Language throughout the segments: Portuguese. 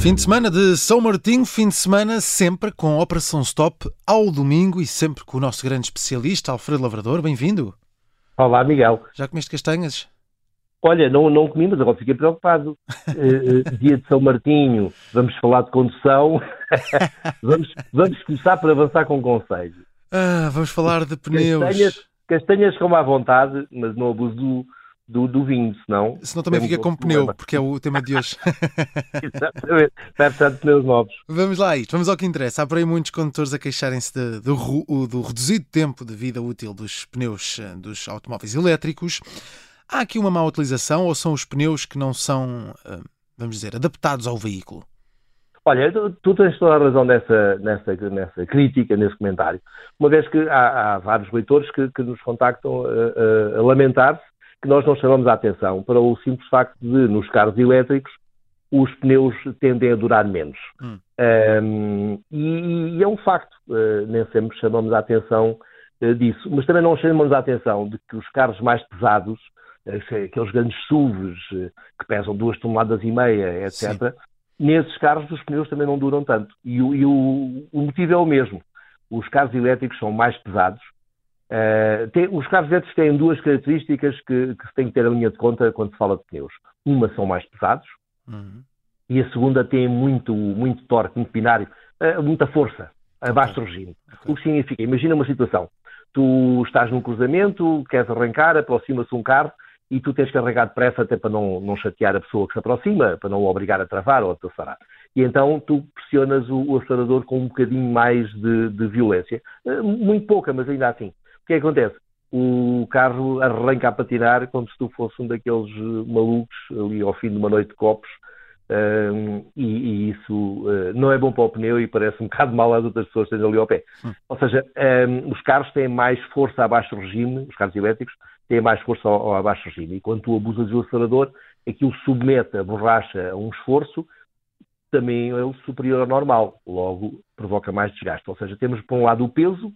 Fim de semana de São Martinho, fim de semana sempre com Operação Stop ao domingo e sempre com o nosso grande especialista, Alfredo Lavrador. Bem-vindo. Olá, Miguel. Já comeste castanhas? Olha, não, não comi, mas agora fiquei preocupado. Uh, dia de São Martinho, vamos falar de condução. vamos, vamos começar por avançar com conselho. Ah, vamos falar de pneus. Castanhas, castanhas como à vontade, mas não abuso do, do, do vinho, senão. Senão também fica com pneu, problema. porque é o tema de hoje. Exatamente, vai precisar de pneus novos. Vamos lá, isto, vamos ao que interessa. Há por aí muitos condutores a queixarem-se do, do reduzido tempo de vida útil dos pneus eh, dos automóveis elétricos. Há aqui uma má utilização ou são os pneus que não são, eh, vamos dizer, adaptados ao veículo? Olha, tu, tu tens toda a razão nessa, nessa, nessa crítica, nesse comentário, uma vez que há, há vários leitores que, que nos contactam a, a, a lamentar-se que nós não chamamos a atenção para o simples facto de, nos carros elétricos, os pneus tendem a durar menos. Hum. Um, e, e, é um facto, uh, nem sempre chamamos a atenção uh, disso. Mas também não chamamos a atenção de que os carros mais pesados, uh, aqueles grandes SUVs que pesam duas toneladas e meia, etc., Sim. nesses carros os pneus também não duram tanto. E, e o, o motivo é o mesmo. Os carros elétricos são mais pesados, Uh, tem, os carros elétricos têm duas características que, que, se tem que ter a linha de conta quando se fala de pneus. Uma são mais pesados uhum. e a segunda tem muito, muito torque, muito binário, uh, muita força, a baixo okay. regime. Okay. O que significa? Imagina uma situação. Tu estás num cruzamento, queres arrancar, aproxima-se um carro e tu tens que arrancar depressa até para não, não chatear a pessoa que se aproxima, para não o obrigar a travar ou a acelerar. E então tu pressionas o, o acelerador com um bocadinho mais de, de violência. Uh, muito pouca, mas ainda assim que que acontece? O carro arranca a patinar como se tu fosse um daqueles eh, malucos ali ao fim de uma noite de copos um, e, e, isso uh, não é bom para o pneu e parece um bocado mal às outras pessoas que estão ali ao pé. Hum. Ou seja, um, os carros têm mais força a baixo regime, os carros elétricos têm mais força ao, ao baixo regime e quando tu abusas do acelerador, aquilo submete a borracha a um esforço também é superior ao normal, logo provoca mais desgaste. Ou seja, temos por um lado o peso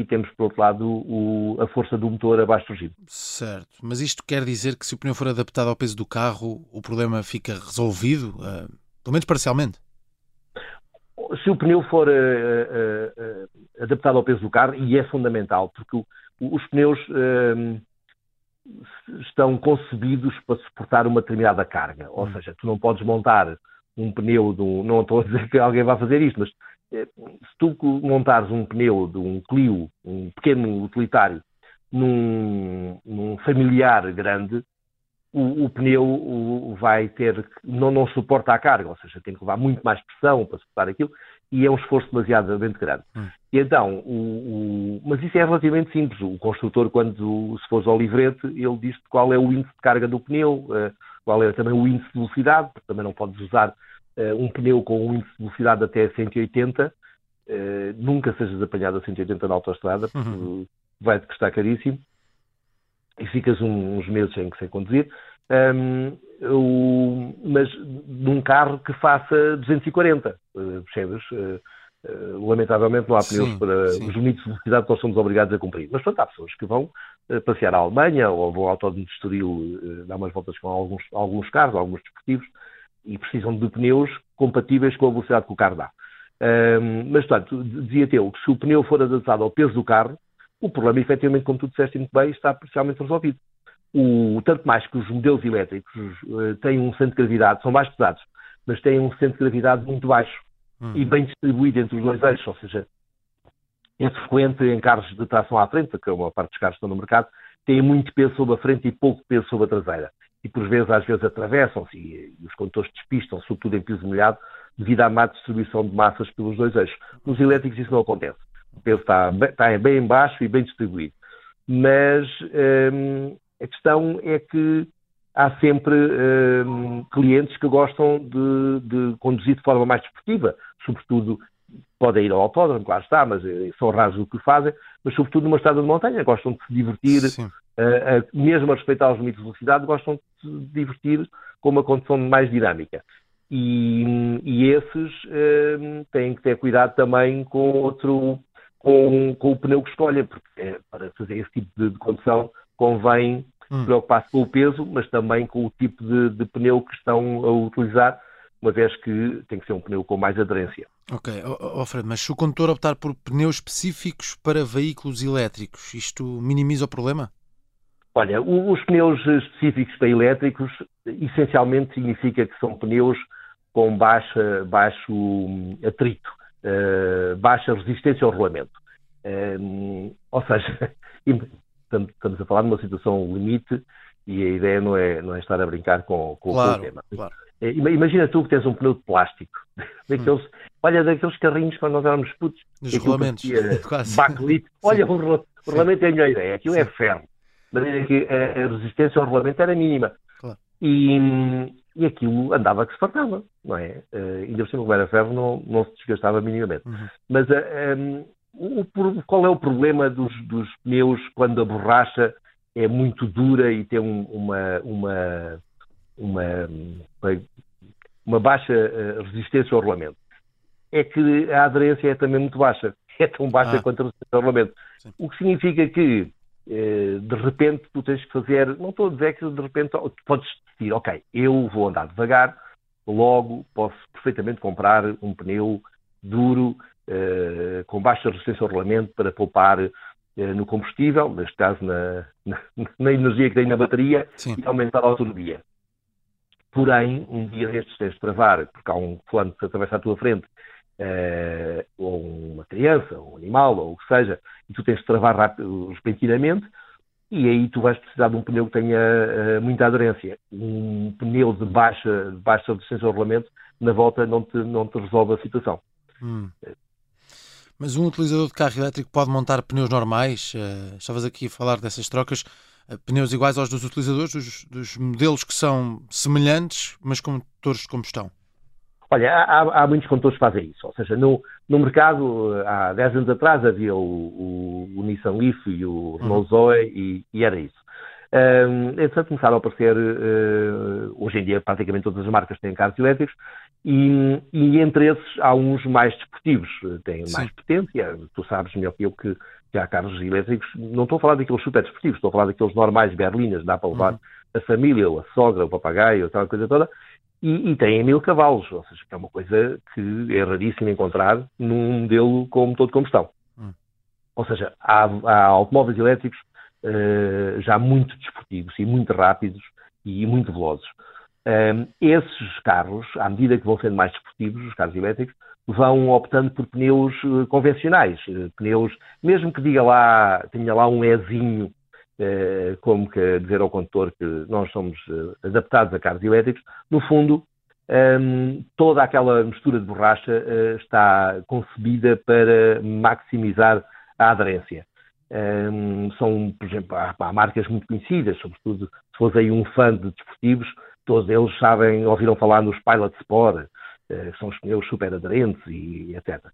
e temos, por outro lado, o, a força do motor a baixo regime. Certo, mas isto quer dizer que se o pneu for adaptado ao peso do carro, o problema fica resolvido, uh, pelo menos parcialmente? Se o pneu for uh, uh, adaptado ao peso do carro, e é fundamental, porque o, os pneus estão concebidos para suportar uma determinada carga, ou hum. seja, tu não podes montar um pneu, do, não estou a dizer que alguém vai fazer isto, mas eh, se tu montares um pneu de um Clio, um pequeno utilitário, num, num familiar grande, o, o pneu o, vai ter, não, não suporta a carga, ou seja, tem que levar muito mais pressão para suportar aquilo, e é um esforço demasiadamente grande. Hum. E então, o, o, mas isso é relativamente simples. O construtor, quando se fores ao livrete, ele diz qual é o índice de carga do pneu, uh, qual é também o índice de velocidade, porque também não podes usar um pneu com um índice de velocidade até 180, uh, eh, nunca sejas apanhado a 180 na autostrada, porque uhum. vai-te custar caríssimo e ficas um, uns meses sem, sem conduzir. Um, o, mas num carro que faça 240, uh, percebes? Uh, uh, lamentavelmente não há pneus sim, para sim. os limites de velocidade que nós somos obrigados a cumprir. Mas pronto, há pessoas que vão passear à Alemanha ou vão ao Autódromo de Estoril dar umas voltas com alguns, alguns carros, alguns desportivos, e precisam de pneus compatíveis com a velocidade que o carro dá. Um, mas, portanto, dizia-te eu que se o pneu for adaptado ao peso do carro, o problema, efetivamente, como tu disseste muito bem, está parcialmente resolvido. O, tanto mais que os modelos elétricos uh, têm um centro de gravidade, são mais pesados, mas têm um centro de gravidade muito baixo hum. e bem distribuído entre os dois eixos, ou seja, é frequente em carros de tração à frente, que é uma parte dos carros que estão no mercado, têm muito peso sobre a frente e pouco peso sobre a traseira e por vezes, às vezes, atravessam-se e, e, os condutores despistam, sobretudo em piso molhado, devido à má distribuição de massas pelos dois eixos. Nos elétricos isso não acontece. O peso está, está bem em baixo e bem distribuído. Mas hum, a questão é que há sempre hum, clientes que gostam de, de, conduzir de forma mais desportiva, sobretudo podem ir ao autódromo, claro está, mas eh, são raros o que fazem, mas sobretudo numa estrada de montanha, gostam de se divertir, uh, uh, mesmo a respeitar os limites de velocidade, gostam de se divertir com uma condição mais dinâmica. E, e esses uh, têm que ter cuidado também com outro, com, com o pneu que escolhem, porque para fazer esse tipo de, de condução convém hum. preocupar-se com o peso, mas também com o tipo de, de pneu que estão a utilizar, uma vez que tem que ser um pneu com mais aderência. Ok, oh, Fred, mas se o condutor optar por pneus específicos para veículos elétricos, isto minimiza o problema? Olha, os pneus específicos para elétricos essencialmente significa que são pneus com baixa, baixo hum, atrito, uh, baixa resistência ao rolamento. Um, ou seja, estamos a falar de uma situação limite e a ideia não é, não é estar a brincar com, com, claro, o tema. Claro. É, imagina tu que tens um pneu de plástico, daqueles, hum. olha, daqueles carrinhos quando nós éramos putos. Dos rolamentos. Backlit. Olha, o, o rolamento é a melhor ideia, aquilo é Sim. é ferro. De maneira que a, a, resistência ao rolamento era mínima. Claro. E, e aquilo andava que se fartava, não é? Uh, ainda por cima, como era ferro, não, não se desgastava minimamente. Uhum. Mas uh, eh, um, o, qual é o problema dos, dos, pneus quando a borracha é muito dura e tem um, uma, uma, uma, uma, baixa uh, resistência ao rolamento? É que a aderência é também muito baixa. É tão baixa ah. quanto a resistência ao rolamento. Sim. O que significa que de repente tu tens que fazer, não estou a dizer que de repente podes decidir, ok, eu vou andar devagar, logo posso perfeitamente comprar um pneu duro, uh, com baixa resistência ao rolamento para poupar no combustível, neste caso na, na, na, energia que tem na bateria, Sim. e aumentar a autonomia. Porém, um dia destes tens de travar, porque há um fulano que atravessa à tua frente, uh, ou uma criança, ou um animal, ou o que seja, e tu tens de travar rápido, repentinamente, e aí tu vais precisar de um pneu que tenha uh, muita aderência. Um pneu de baixa, de baixa resistência ao rolamento, na volta não te, não te resolve a situação. Hum. Mas um utilizador de carro elétrico pode montar pneus normais? Uh, estavas aqui a falar dessas trocas. Uh, pneus iguais aos dos utilizadores, dos, dos, modelos que são semelhantes, mas com motores de combustão? Olha, há, há, muitos condutores que fazem isso. Ou seja, no, no mercado, há 10 anos atrás, havia o, o, o Nissan Leaf e o Renault uhum. Zoe e, e, era isso. Um, entretanto, começaram a aparecer, uh, hoje em dia, praticamente todas as marcas têm carros elétricos e, e entre esses há uns mais desportivos, têm Sim. mais potência. Tu sabes melhor que eu que, que há carros elétricos. Não estou a falar daqueles super desportivos, estou a falar daqueles normais berlinas, dá para levar uhum. a família, ou a sogra, o papagaio, aquela coisa toda e, e têm mil cavalos, ou seja, é uma coisa que é raríssimo encontrar num modelo com motor de combustão. Hum. Ou seja, há, há automóveis elétricos uh, já muito desportivos e muito rápidos e muito velozes. Um, ehm, esses carros, à medida que vão sendo mais desportivos, os carros elétricos, vão optando por pneus uh, convencionais, uh, pneus, mesmo que diga lá, tenha lá um Ezinho como que dizer ao condutor que nós somos adaptados a carros elétricos, no fundo, ehm, toda aquela mistura de borracha está concebida para maximizar a aderência. Ehm, são, por exemplo, há, há, marcas muito conhecidas, sobretudo se fosse aí um fã de desportivos, todos eles sabem, ouviram falar nos Pilot Sport, que são os pneus super aderentes e etc.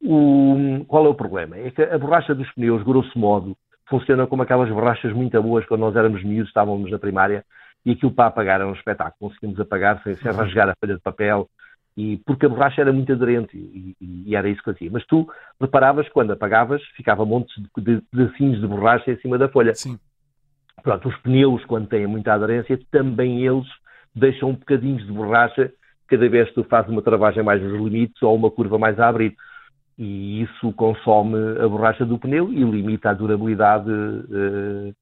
O, qual é o problema? É que a borracha dos pneus, grosso modo, funciona como aquelas borrachas muito boas quando nós éramos miúdos, estávamos na primária, e aquilo para apagar era um espetáculo. Conseguimos apagar sem, sem rasgar a folha de papel, e, porque a borracha era muito aderente e, e, e era isso que fazia. Mas tu preparavas, quando apagavas, ficava montes de, de pedacinhos de borracha em cima da folha. Sim. Pronto, os pneus, quando têm muita aderência, também eles deixam um bocadinhos de borracha cada vez que tu fazes uma travagem mais nos limites ou uma curva mais a abrir e isso consome a borracha do pneu e limita a durabilidade uh,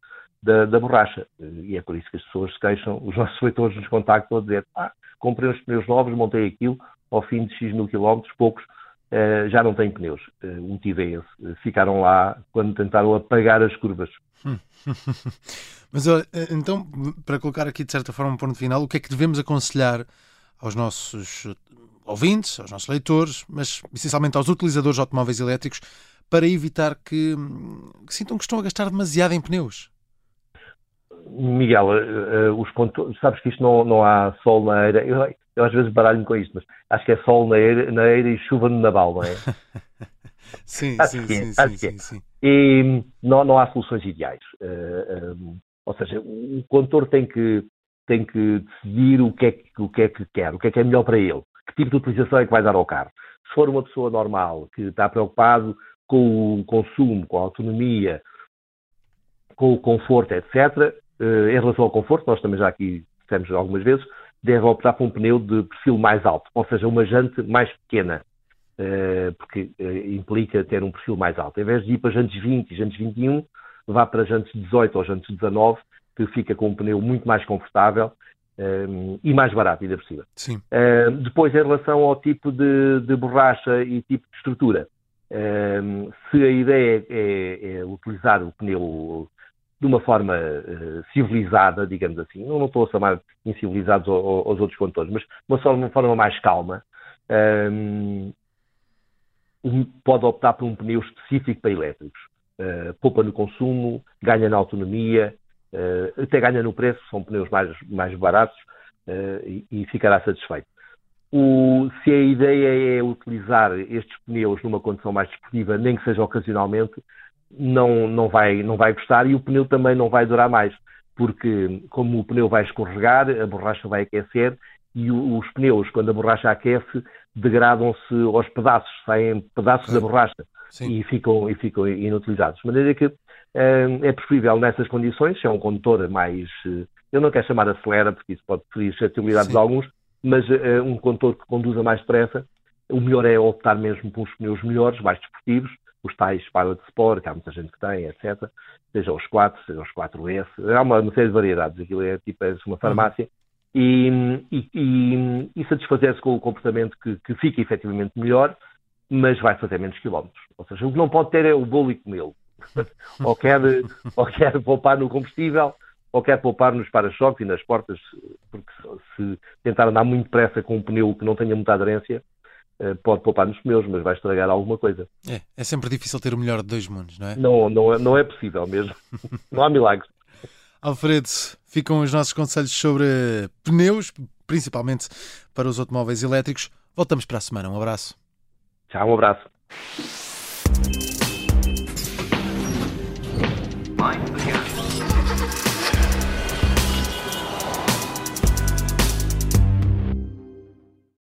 da, da, borracha. E é por isso que as pessoas se queixam, os nossos leitores nos contactam a dizer ah, comprei uns pneus novos, montei aquilo, ao fim de X mil quilómetros, poucos, uh, já não têm pneus. Uh, o motivo é esse. Ficaram lá quando tentaram apagar as curvas. Mas então, para colocar aqui de certa forma um ponto final, o que é que devemos aconselhar aos nossos ouvintes, aos nossos leitores, mas essencialmente aos utilizadores de automóveis elétricos, para evitar que, que sintam que estão a gastar demasiado em pneus? Miguel, uh, os sabes que isto não, não há sol na eira. Eu, eu às vezes baralho-me com isto, mas acho que é sol na eira, na eira e chuva no naval, não é? sim, sim, sim, é, sim, sim, sim, E não, não há soluções ideais. Uh, um, ou seja, o condutor tem que, tem que decidir o que, é, o que é que quer, o que é que é melhor para ele que tipo de utilização é que vai dar ao carro. Se for uma pessoa normal, que está preocupado com o consumo, com a autonomia, com o conforto, etc., eh, em relação ao conforto, nós também já aqui dissemos algumas vezes, deve optar por um pneu de perfil mais alto, ou seja, uma jante mais pequena, uh, porque uh, implica ter um perfil mais alto. Em vez de ir para jantes 20 e jantes 21, vá para jantes 18 ou jantes 19, que fica com um pneu muito mais confortável um, e mais barato, ainda por cima. Depois, em relação ao tipo de, de borracha e tipo de estrutura, um, se a ideia é, é, utilizar o pneu de uma forma uh, civilizada, digamos assim, não, estou a chamar incivilizados aos outros condutores, mas uma, só, uma forma mais calma, um, pode optar por um pneu específico para elétricos. Uh, poupa no consumo, ganha na autonomia, uh, até ganha no preço, são pneus mais, mais baratos uh, e, e, ficará satisfeito. O, se a ideia é utilizar estes pneus numa condição mais desportiva, nem que seja ocasionalmente, não, não, vai, não vai gostar e o pneu também não vai durar mais, porque como o pneu vai escorregar, a borracha vai aquecer e o, os pneus, quando a borracha aquece, degradam-se aos pedaços, saem pedaços da borracha e ficam, e ficam inutilizados. De maneira que é preferível nessas condições, se é um condutor mais, eh, eu não quero chamar acelera, porque isso pode ferir suscetibilidades de alguns, mas uh, um condutor que conduza mais depressa, o melhor é optar mesmo por uns pneus melhores, mais desportivos, os tais Pilot Sport, que há muita gente que tem, etc. Seja os 4, seja os 4S, há uma, uma série de variedades, aquilo é tipo é uma farmácia. Uhum. E, e, e, e satisfazer-se com o comportamento que, que fica efetivamente melhor, mas vai fazer menos quilómetros. Ou seja, o que não pode ter é o bolo e comê-lo. ou, quer, ou quer poupar no combustível, ou quer poupar nos para-choques e nas portas, porque se tentar andar muito depressa com um pneu que não tenha muita aderência, pode poupar nos pneus, mas vai estragar alguma coisa. É, é sempre difícil ter o melhor de dois mundos, não é? Não, não, é, não é possível mesmo. não há milagres. Alfredo, ficam os nossos conselhos sobre pneus, principalmente para os automóveis elétricos. Voltamos para a semana. Um abraço. Tchau, um abraço.